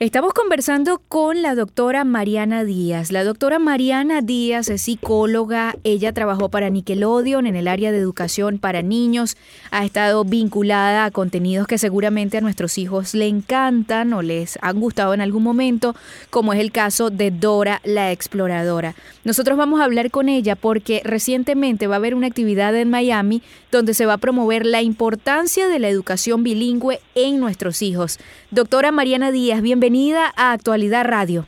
Estamos conversando con la doctora Mariana Díaz. La doctora Mariana Díaz es psicóloga, ella trabajó para Nickelodeon en el área de educación para niños, ha estado vinculada a contenidos que seguramente a nuestros hijos le encantan o les han gustado en algún momento, como es el caso de Dora la Exploradora. Nosotros vamos a hablar con ella porque recientemente va a haber una actividad en Miami donde se va a promover la importancia de la educación bilingüe en nuestros hijos. Doctora Mariana Díaz, bienvenida bienvenida a Actualidad Radio.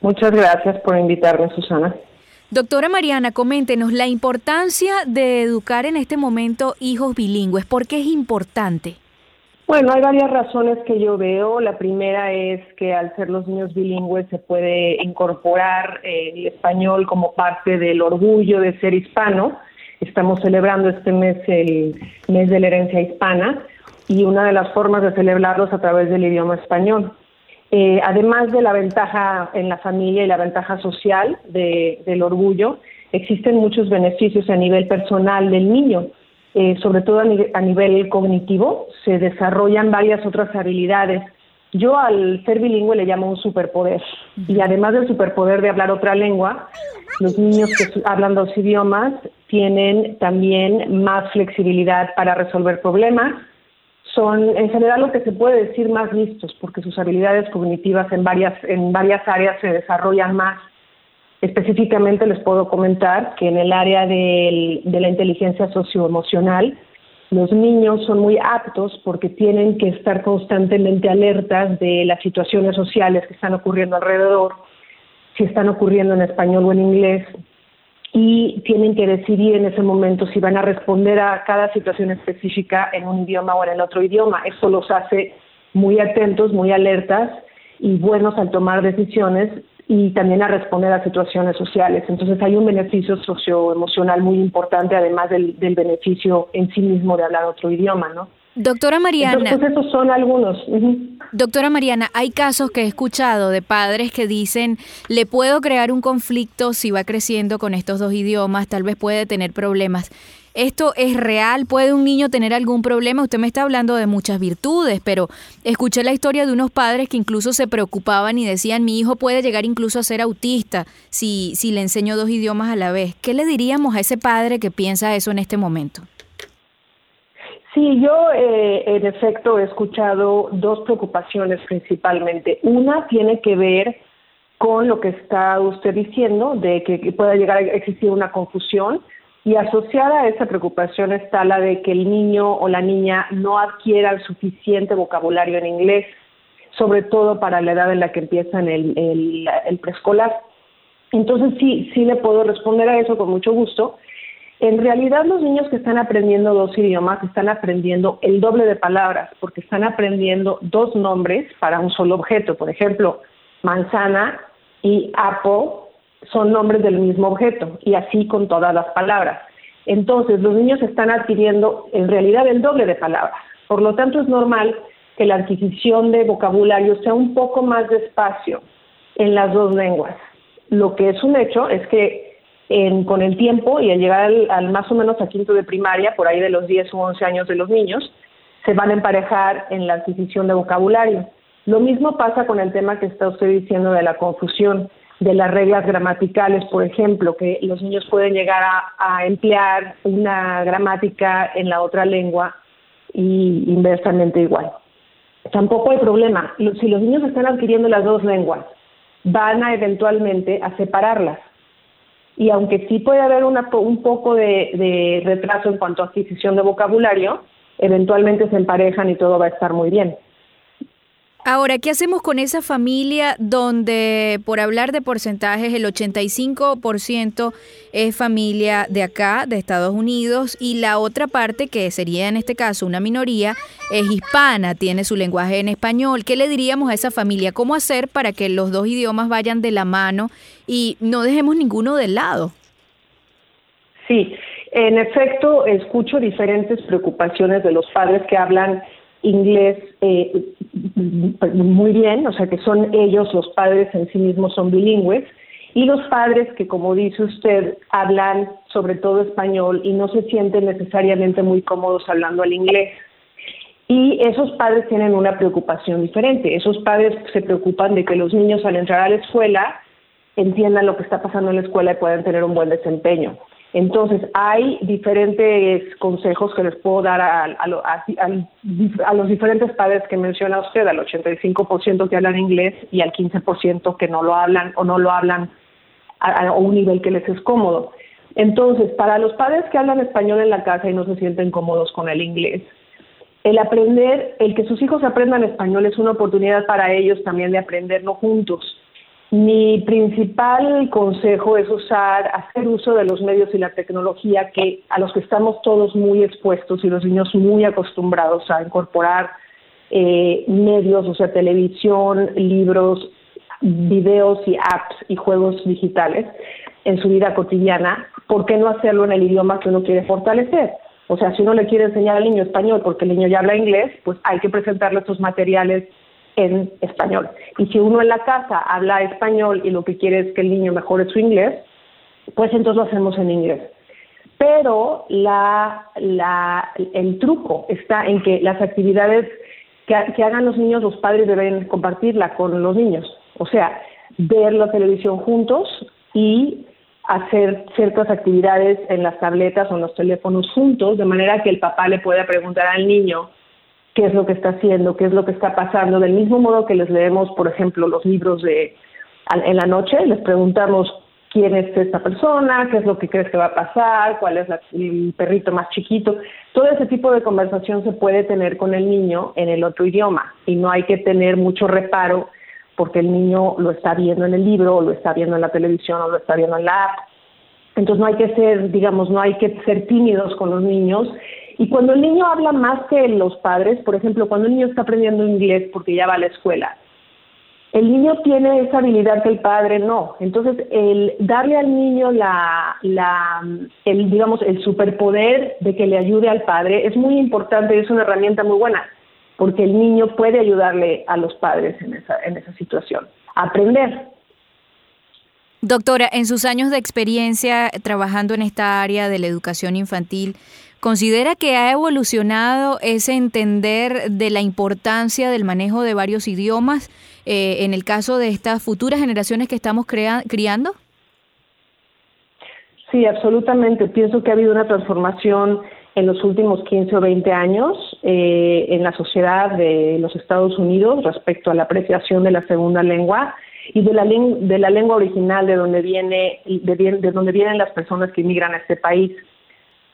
Muchas gracias por invitarme, Susana. Doctora Mariana, coméntenos la importancia de educar en este momento hijos bilingües. ¿Por qué es importante? Bueno, hay varias razones que yo veo. La primera es que al ser los niños bilingües se puede incorporar eh, el español como parte del orgullo de ser hispano. Estamos celebrando este mes el mes de la herencia hispana y una de las formas de celebrarlos a través del idioma español. Eh, además de la ventaja en la familia y la ventaja social del orgullo, existen muchos beneficios a nivel personal del niño, eh, sobre todo a, nivel cognitivo, se desarrollan varias otras habilidades. Yo al ser bilingüe le llamo un superpoder y además del superpoder de hablar otra lengua, los niños que hablan dos idiomas tienen también más flexibilidad para resolver problemas, son en general lo que se puede decir más listos, porque sus habilidades cognitivas en varias, en varias áreas se desarrollan más. Específicamente les puedo comentar que en el área de la inteligencia socioemocional, los niños son muy aptos porque tienen que estar constantemente alertas de las situaciones sociales que están ocurriendo alrededor, si están ocurriendo en español o en inglés, y tienen que decidir en ese momento si van a responder a cada situación específica en un idioma o en el otro idioma. Eso los hace muy atentos, muy alertas y buenos al tomar decisiones y también a responder a situaciones sociales. Entonces hay un beneficio socioemocional muy importante, además del, del beneficio en sí mismo de hablar otro idioma, ¿no? Doctora Mariana. Entonces, esos son algunos. Doctora Mariana, hay casos que he escuchado de padres que dicen, le puedo crear un conflicto si va creciendo con estos dos idiomas, tal vez puede tener problemas. ¿Esto es real? ¿Puede un niño tener algún problema? Usted me está hablando de muchas virtudes, pero escuché la historia de unos padres que incluso se preocupaban y decían, mi hijo puede llegar incluso a ser autista si, si le enseño dos idiomas a la vez. ¿Qué le diríamos a ese padre que piensa eso en este momento? Sí, yo eh, en efecto he escuchado dos preocupaciones principalmente. Una tiene que ver con lo que está usted diciendo, de que pueda llegar a existir una confusión y asociada a esa preocupación está la de que el niño o la niña no adquiera el suficiente vocabulario en inglés, sobre todo para la edad en la que empiezan el, el, el preescolar. Entonces sí, sí le puedo responder a eso con mucho gusto. En realidad los niños que están aprendiendo dos idiomas están aprendiendo el doble de palabras porque están aprendiendo dos nombres para un solo objeto. Por ejemplo, manzana y apple son nombres del mismo objeto y así con todas las palabras. Entonces los niños están adquiriendo en realidad el doble de palabras. Por lo tanto es normal que la adquisición de vocabulario sea un poco más despacio en las dos lenguas. Lo que es un hecho es que con el tiempo y al llegar al, más o menos a quinto de primaria, por ahí de los 10 u 11 años de los niños, se van a emparejar en la adquisición de vocabulario. Lo mismo pasa con el tema que está usted diciendo de la confusión, de las reglas gramaticales, por ejemplo, que los niños pueden llegar a, emplear una gramática en la otra lengua y inversamente igual. Tampoco hay problema. Si los niños están adquiriendo las dos lenguas, van a eventualmente a separarlas y aunque sí puede haber una, un poco de, retraso en cuanto a adquisición de vocabulario, eventualmente se emparejan y todo va a estar muy bien. Ahora, ¿qué hacemos con esa familia donde, por hablar de porcentajes, el 85% es familia de acá, de Estados Unidos, y la otra parte, que sería en este caso una minoría, es hispana, tiene su lenguaje en español? ¿Qué le diríamos a esa familia? ¿Cómo hacer para que los dos idiomas vayan de la mano y no dejemos ninguno de lado? Sí, en efecto, escucho diferentes preocupaciones de los padres que hablan inglés eh, muy bien, o sea que son ellos, los padres en sí mismos son bilingües, y los padres que, como dice usted, hablan sobre todo español y no se sienten necesariamente muy cómodos hablando el inglés. Y esos padres tienen una preocupación diferente. Esos padres se preocupan de que los niños al entrar a la escuela entiendan lo que está pasando en la escuela y puedan tener un buen desempeño. Entonces, hay diferentes consejos que les puedo dar a, a, los diferentes padres que menciona usted, al 85% que hablan inglés y al 15% que no lo hablan o no lo hablan a, un nivel que les es cómodo. Entonces, para los padres que hablan español en la casa y no se sienten cómodos con el inglés, el aprender, el que sus hijos aprendan español es una oportunidad para ellos también de aprenderlo juntos. Mi principal consejo es usar, hacer uso de los medios y la tecnología que a los que estamos todos muy expuestos y los niños muy acostumbrados a incorporar eh, medios, o sea, televisión, libros, videos y apps y juegos digitales en su vida cotidiana. ¿Por qué no hacerlo en el idioma que uno quiere fortalecer? O sea, si uno le quiere enseñar al niño español porque el niño ya habla inglés, pues hay que presentarle estos materiales en español. Y si uno en la casa habla español y lo que quiere es que el niño mejore su inglés, pues entonces lo hacemos en inglés. Pero la, la, el truco está en que las actividades que, que hagan los niños, los padres deben compartirla con los niños. O sea, ver la televisión juntos y hacer ciertas actividades en las tabletas o en los teléfonos juntos, de manera que el papá le pueda preguntar al niño qué es lo que está haciendo, qué es lo que está pasando, del mismo modo que les leemos, por ejemplo, los libros de en la noche, les preguntamos quién es esta persona, qué es lo que crees que va a pasar, cuál es el perrito más chiquito. Todo ese tipo de conversación se puede tener con el niño en el otro idioma y no hay que tener mucho reparo porque el niño lo está viendo en el libro o lo está viendo en la televisión o lo está viendo en la app. Entonces no hay que ser, digamos, no hay que ser tímidos con los niños y cuando el niño habla más que los padres, por ejemplo, cuando el niño está aprendiendo inglés porque ya va a la escuela, el niño tiene esa habilidad que el padre no. Entonces, el darle al niño la, la, el, digamos, el superpoder de que le ayude al padre es muy importante, es una herramienta muy buena, porque el niño puede ayudarle a los padres en esa, en esa situación. Aprender. Doctora, en sus años de experiencia trabajando en esta área de la educación infantil, ¿Considera que ha evolucionado ese entender de la importancia del manejo de varios idiomas eh, en el caso de estas futuras generaciones que estamos criando? Sí, absolutamente. Pienso que ha habido una transformación en los últimos 15 o 20 años eh, en la sociedad de los Estados Unidos respecto a la apreciación de la segunda lengua y de la, de la lengua original de donde viene de, de donde vienen las personas que inmigran a este país.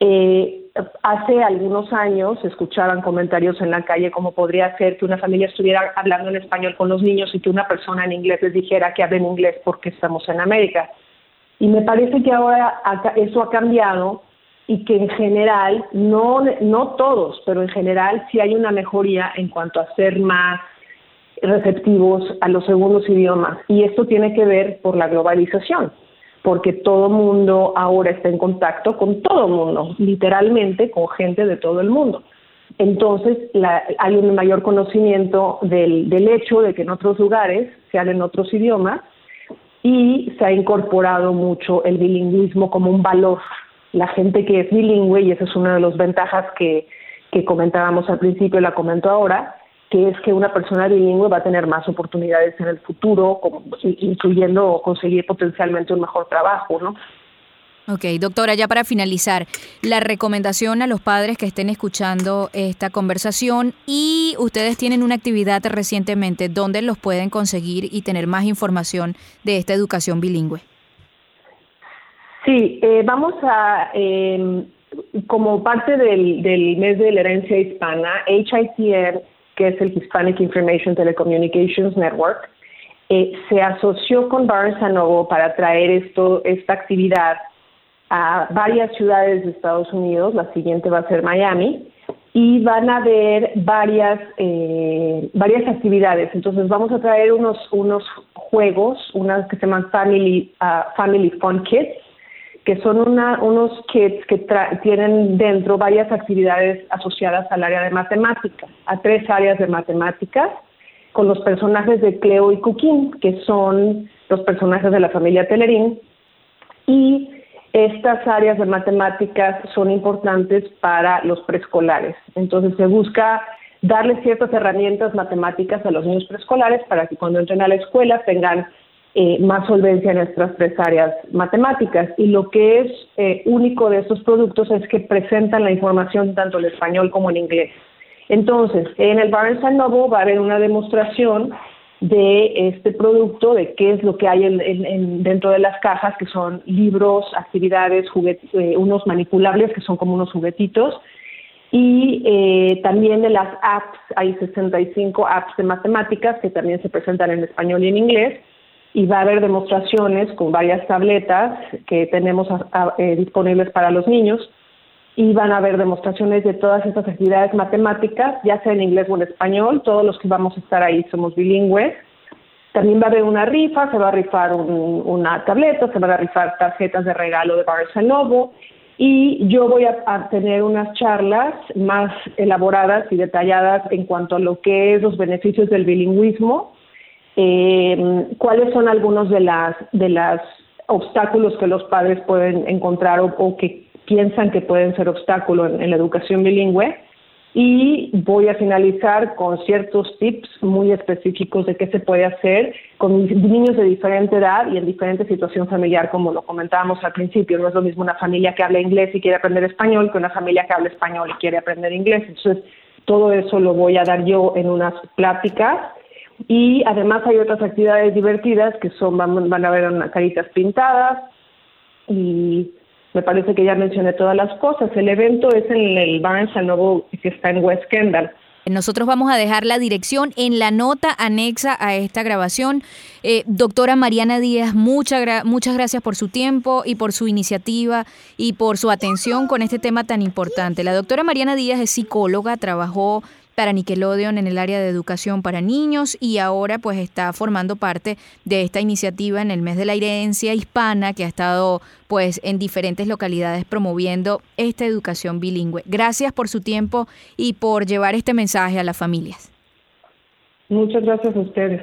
Eh, hace algunos años escuchaban comentarios en la calle como podría ser que una familia estuviera hablando en español con los niños y que una persona en inglés les dijera que hablen inglés porque estamos en América. Y me parece que ahora eso ha cambiado y que en general, no, no todos, pero en general sí hay una mejoría en cuanto a ser más receptivos a los segundos idiomas. Y esto tiene que ver por la globalización porque todo mundo ahora está en contacto con todo mundo, literalmente con gente de todo el mundo. Entonces hay un mayor conocimiento del, del hecho de que en otros lugares se hablan otros idiomas y se ha incorporado mucho el bilingüismo como un valor. La gente que es bilingüe, y esa es una de las ventajas que, que comentábamos al principio la comento ahora, que es que una persona bilingüe va a tener más oportunidades en el futuro, incluyendo conseguir potencialmente un mejor trabajo, ¿no? Ok, doctora, ya para finalizar, la recomendación a los padres que estén escuchando esta conversación y ustedes tienen una actividad recientemente, ¿dónde los pueden conseguir y tener más información de esta educación bilingüe? Sí, eh, vamos a, em, como parte del, del mes de la herencia hispana, HICR que es el Hispanic Information Telecommunications Network, eh, se asoció con Barnes Noble para traer esto, esta actividad a varias ciudades de Estados Unidos. La siguiente va a ser Miami y van a haber varias eh, varias actividades. Entonces vamos a traer unos unos juegos, unas que se llaman Family uh, Family Fun Kits que son unos kits que tienen dentro varias actividades asociadas al área de matemáticas, a tres áreas de matemáticas, con los personajes de Cleo y Cuquín, que son los personajes de la familia Telerín, y estas áreas de matemáticas son importantes para los preescolares. Entonces se busca darles ciertas herramientas matemáticas a los niños preescolares para que cuando entren a la escuela tengan eh, más solvencia en nuestras tres áreas matemáticas. Y lo que es eh, único de estos productos es que presentan la información tanto en español como en inglés. Entonces, en el Barnes Noble va a haber una demostración de este producto, de qué es lo que hay en, dentro de las cajas, que son libros, actividades, eh, unos manipulables, que son como unos juguetitos, y eh, también de las apps, hay 65 apps de matemáticas que también se presentan en español y en inglés, y va a haber demostraciones con varias tabletas que tenemos eh, disponibles para los niños y van a haber demostraciones de todas estas actividades matemáticas, ya sea en inglés o en español, todos los que vamos a estar ahí somos bilingües. También va a haber una rifa, se va a rifar una tableta, se van a rifar tarjetas de regalo de Barça Novo y yo voy a, tener unas charlas más elaboradas y detalladas en cuanto a lo que es los beneficios del bilingüismo, eh, cuáles son algunos de las de los obstáculos que los padres pueden encontrar o que piensan que pueden ser obstáculo en, la educación bilingüe y voy a finalizar con ciertos tips muy específicos de qué se puede hacer con niños de diferente edad y en diferente situación familiar, como lo comentábamos al principio. No es lo mismo una familia que habla inglés y quiere aprender español que una familia que habla español y quiere aprender inglés. Entonces, todo eso lo voy a dar yo en unas pláticas. Y además hay otras actividades divertidas que son, van, van a ver unas caritas pintadas y me parece que ya mencioné todas las cosas. El evento es en el Barnes Noble que está en West Kendall. Nosotros vamos a dejar la dirección en la nota anexa a esta grabación. Eh, doctora Mariana Díaz, muchas muchas gracias por su tiempo y por su iniciativa y por su atención con este tema tan importante. La doctora Mariana Díaz es psicóloga, trabajó para Nickelodeon en el área de educación para niños y ahora pues está formando parte de esta iniciativa en el mes de la herencia hispana que ha estado pues en diferentes localidades promoviendo esta educación bilingüe. Gracias por su tiempo y por llevar este mensaje a las familias. Muchas gracias a ustedes.